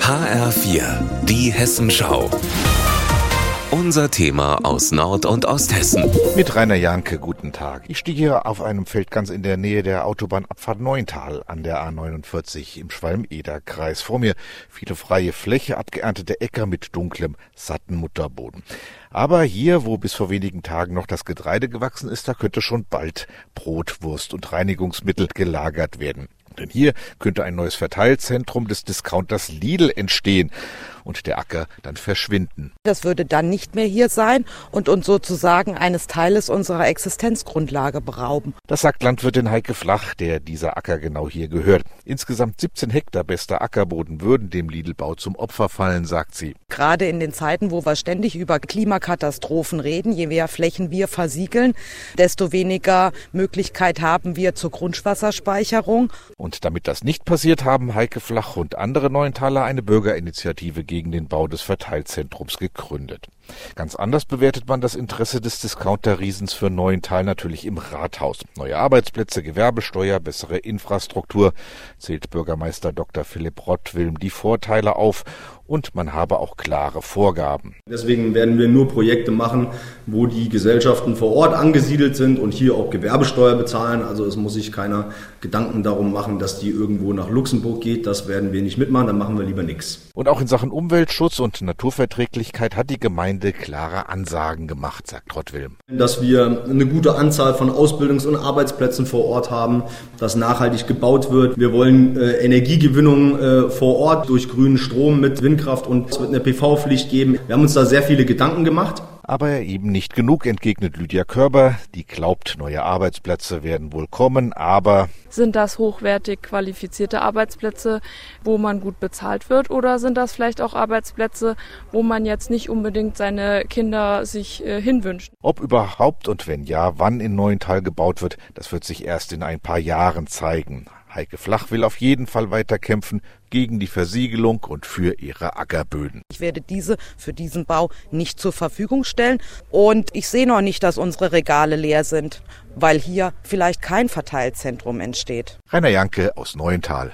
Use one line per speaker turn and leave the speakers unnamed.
HR4, die Hessenschau. Unser Thema aus Nord- und Osthessen.
Mit Rainer Janke, guten Tag. Ich stehe hier auf einem Feld ganz in der Nähe der Autobahnabfahrt Neuntal an der A49 im Schwalm-Eder-Kreis. Vor mir viele freie Fläche, abgeerntete Äcker mit dunklem, satten Mutterboden. Aber hier, wo bis vor wenigen Tagen noch das Getreide gewachsen ist, da könnte schon bald Brot, Wurst und Reinigungsmittel gelagert werden. Denn hier könnte ein neues Verteilzentrum des Discounters Lidl entstehen und der Acker dann verschwinden.
Das würde dann nicht mehr hier sein und uns sozusagen eines Teiles unserer Existenzgrundlage berauben.
Das sagt Landwirtin Heike Flach, der dieser Acker genau hier gehört. Insgesamt 17 Hektar bester Ackerboden würden dem Lidlbau zum Opfer fallen, sagt sie.
Gerade in den Zeiten, wo wir ständig über Klimakatastrophen reden, je mehr Flächen wir versiegeln, desto weniger Möglichkeit haben wir zur Grundwasserspeicherung.
Und damit das nicht passiert, haben Heike Flach und andere Neuntaler eine Bürgerinitiative gegen gegen den Bau des Verteilzentrums gegründet. Ganz anders bewertet man das Interesse des Discounter-Riesens für Neuental natürlich im Rathaus. Neue Arbeitsplätze, Gewerbesteuer, bessere Infrastruktur, zählt Bürgermeister Dr. Philipp Rottwilm die Vorteile auf und man habe auch klare Vorgaben.
Deswegen werden wir nur Projekte machen, wo die Gesellschaften vor Ort angesiedelt sind und hier auch Gewerbesteuer bezahlen. Also es muss sich keiner Gedanken darum machen, dass die irgendwo nach Luxemburg geht. Das werden wir nicht mitmachen, dann machen wir lieber nichts.
Und auch in Sachen Umweltschutz und Naturverträglichkeit hat die Gemeinde klare Ansagen gemacht, sagt Rottwilm.
Dass wir eine gute Anzahl von Ausbildungs- und Arbeitsplätzen vor Ort haben, dass nachhaltig gebaut wird. Wir wollen äh, Energiegewinnung äh, vor Ort durch grünen Strom mit Wind Windkraft und es wird eine PV-Pflicht geben. Wir haben uns da sehr viele Gedanken gemacht.
Aber eben nicht genug, entgegnet Lydia Körber. Die glaubt, neue Arbeitsplätze werden wohl kommen, aber
sind das hochwertig qualifizierte Arbeitsplätze, wo man gut bezahlt wird, oder sind das vielleicht auch Arbeitsplätze, wo man jetzt nicht unbedingt seine Kinder sich äh, hinwünscht?
Ob überhaupt und wenn ja, wann in Neuental gebaut wird, das wird sich erst in ein paar Jahren zeigen. Heike Flach will auf jeden Fall weiter kämpfen gegen die Versiegelung und für ihre Ackerböden.
Ich werde diese für diesen Bau nicht zur Verfügung stellen und ich sehe noch nicht, dass unsere Regale leer sind, weil hier vielleicht kein Verteilzentrum entsteht.
Rainer Janke aus Neuental.